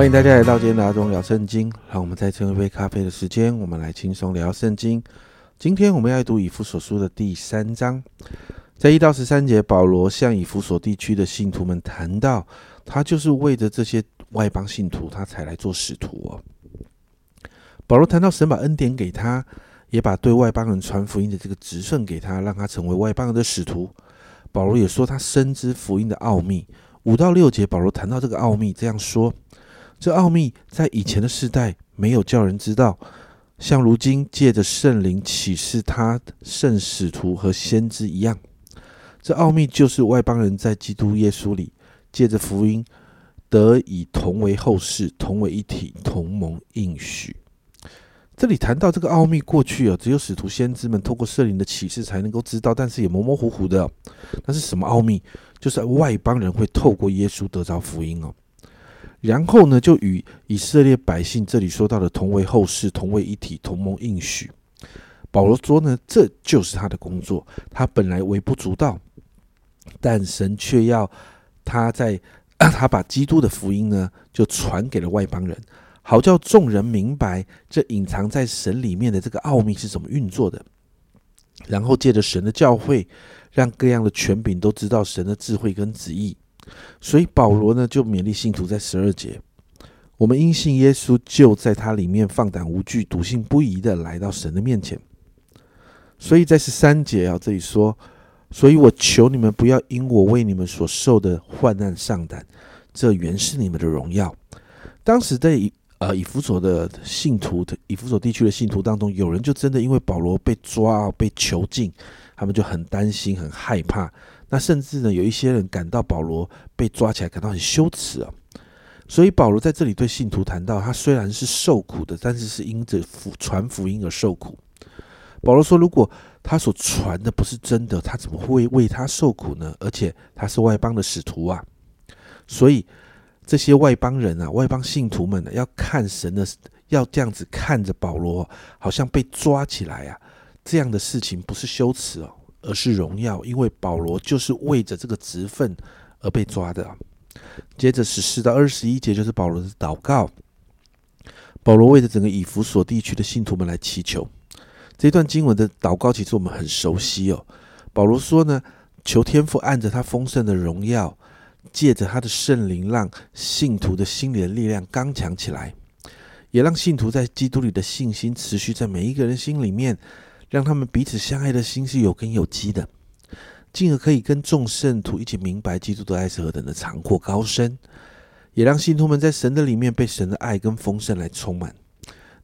欢迎大家来到今天的阿忠聊圣经。让我们再蹭一杯咖啡的时间，我们来轻松聊圣经。今天我们要读以弗所书的第三章，在一到十三节，保罗向以弗所地区的信徒们谈到，他就是为着这些外邦信徒，他才来做使徒哦。保罗谈到神把恩典给他，也把对外邦人传福音的这个职分给他，让他成为外邦人的使徒。保罗也说他深知福音的奥秘。五到六节，保罗谈到这个奥秘，这样说。这奥秘在以前的世代没有叫人知道，像如今借着圣灵启示他圣使徒和先知一样。这奥秘就是外邦人在基督耶稣里借着福音得以同为后世，同为一体，同盟应许。这里谈到这个奥秘，过去啊，只有使徒先知们透过圣灵的启示才能够知道，但是也模模糊糊的。那是什么奥秘？就是外邦人会透过耶稣得着福音哦。然后呢，就与以色列百姓这里说到的同为后世、同为一体、同盟应许。保罗说呢，这就是他的工作。他本来微不足道，但神却要他在 他把基督的福音呢，就传给了外邦人，好叫众人明白这隐藏在神里面的这个奥秘是怎么运作的。然后借着神的教会，让各样的权柄都知道神的智慧跟旨意。所以保罗呢，就勉励信徒在十二节，我们因信耶稣，就在他里面放胆无惧、笃信不疑的来到神的面前。所以在十三节啊，这里说，所以我求你们不要因我为你们所受的患难上胆，这原是你们的荣耀。当时在以呃以弗所的信徒的以弗所地区的信徒当中，有人就真的因为保罗被抓、被囚禁，他们就很担心、很害怕。那甚至呢，有一些人感到保罗被抓起来感到很羞耻啊，所以保罗在这里对信徒谈到，他虽然是受苦的，但是是因着福传福音而受苦。保罗说，如果他所传的不是真的，他怎么会为他受苦呢？而且他是外邦的使徒啊，所以这些外邦人啊，外邦信徒们呢，要看神的，要这样子看着保罗，好像被抓起来啊，这样的事情不是羞耻哦。而是荣耀，因为保罗就是为着这个职分而被抓的。接着十四到二十一节就是保罗的祷告。保罗为着整个以弗所地区的信徒们来祈求。这段经文的祷告其实我们很熟悉哦。保罗说呢，求天父按着他丰盛的荣耀，借着他的圣灵，让信徒的心里的力量刚强起来，也让信徒在基督里的信心持续在每一个人心里面。让他们彼此相爱的心是有根有基的，进而可以跟众圣徒一起明白基督的爱是何等的长阔高深，也让信徒们在神的里面被神的爱跟丰盛来充满。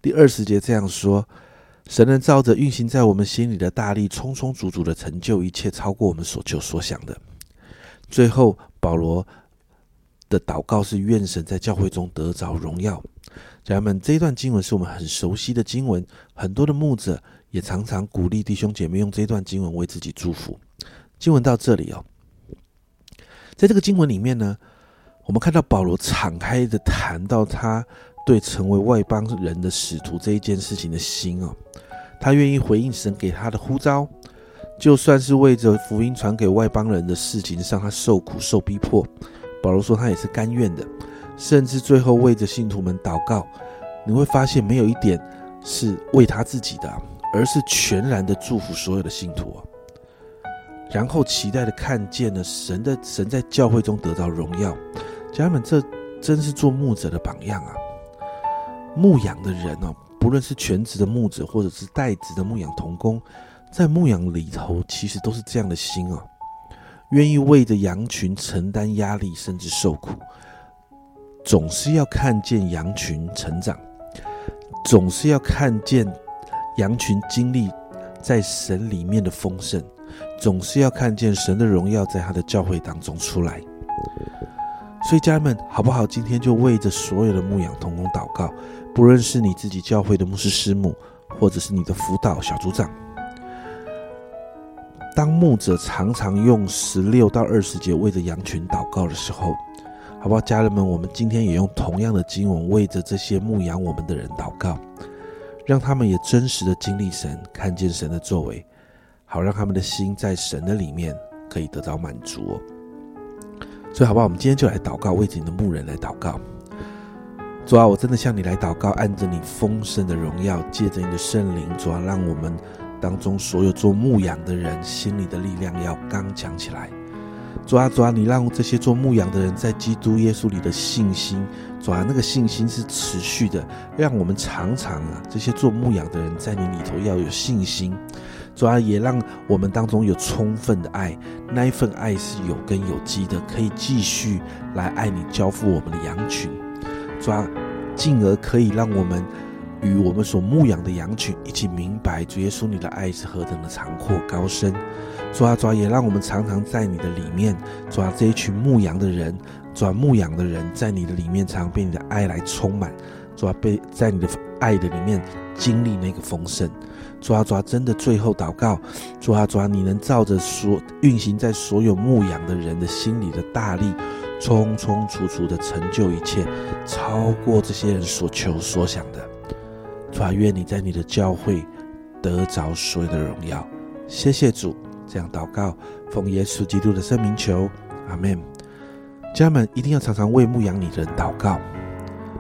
第二十节这样说：神能照着运行在我们心里的大力，充充足足的成就一切，超过我们所求所想的。最后，保罗的祷告是愿神在教会中得着荣耀。家人们，这一段经文是我们很熟悉的经文，很多的牧者。也常常鼓励弟兄姐妹用这段经文为自己祝福。经文到这里哦，在这个经文里面呢，我们看到保罗敞开的谈到他对成为外邦人的使徒这一件事情的心哦，他愿意回应神给他的呼召，就算是为着福音传给外邦人的事情上，他受苦受逼迫，保罗说他也是甘愿的，甚至最后为着信徒们祷告，你会发现没有一点是为他自己的。而是全然的祝福所有的信徒，然后期待的看见了神的神在教会中得到荣耀。家人们，这真是做牧者的榜样啊！牧养的人哦，不论是全职的牧者，或者是代职的牧养童工，在牧养里头，其实都是这样的心啊，愿意为着羊群承担压力，甚至受苦，总是要看见羊群成长，总是要看见。羊群经历在神里面的丰盛，总是要看见神的荣耀在他的教会当中出来。所以家人们，好不好？今天就为着所有的牧养同工祷告，不论是你自己教会的牧师师母，或者是你的辅导小组长。当牧者常常用十六到二十节为着羊群祷告的时候，好不好？家人们，我们今天也用同样的经文为着这些牧养我们的人祷告。让他们也真实的经历神，看见神的作为，好让他们的心在神的里面可以得到满足哦。所以，好不好？我们今天就来祷告，为着你的牧人来祷告。主啊，我真的向你来祷告，按着你丰盛的荣耀，借着你的圣灵，主啊，让我们当中所有做牧养的人心里的力量要刚强起来。抓抓，你让这些做牧养的人在基督耶稣里的信心，抓，那个信心是持续的，让我们常常啊，这些做牧养的人在你里头要有信心。抓，也让我们当中有充分的爱，那一份爱是有根有基的，可以继续来爱你，交付我们的羊群。抓，进而可以让我们与我们所牧养的羊群一起明白主耶稣你的爱是何等的长阔高深。主啊，主啊，也让我们常常在你的里面，主啊，这一群牧羊的人，主啊，牧羊的人在你的里面，常被你的爱来充满，主啊，被在你的爱的里面经历那个丰盛。主啊，主啊，真的最后祷告，主啊，主啊，你能照着所运行在所有牧羊的人的心里的大力，充充足足的成就一切，超过这些人所求所想的。主啊，愿你在你的教会得着所有的荣耀。谢谢主。这样祷告，奉耶稣基督的圣名求，阿门。家人们一定要常常为牧养你的人祷告，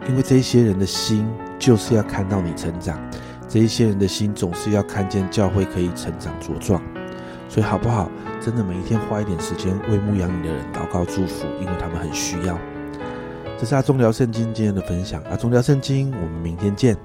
因为这一些人的心就是要看到你成长，这一些人的心总是要看见教会可以成长茁壮。所以好不好？真的每一天花一点时间为牧养你的人祷告祝福，因为他们很需要。这是阿忠聊圣经今天的分享，阿忠聊圣经，我们明天见。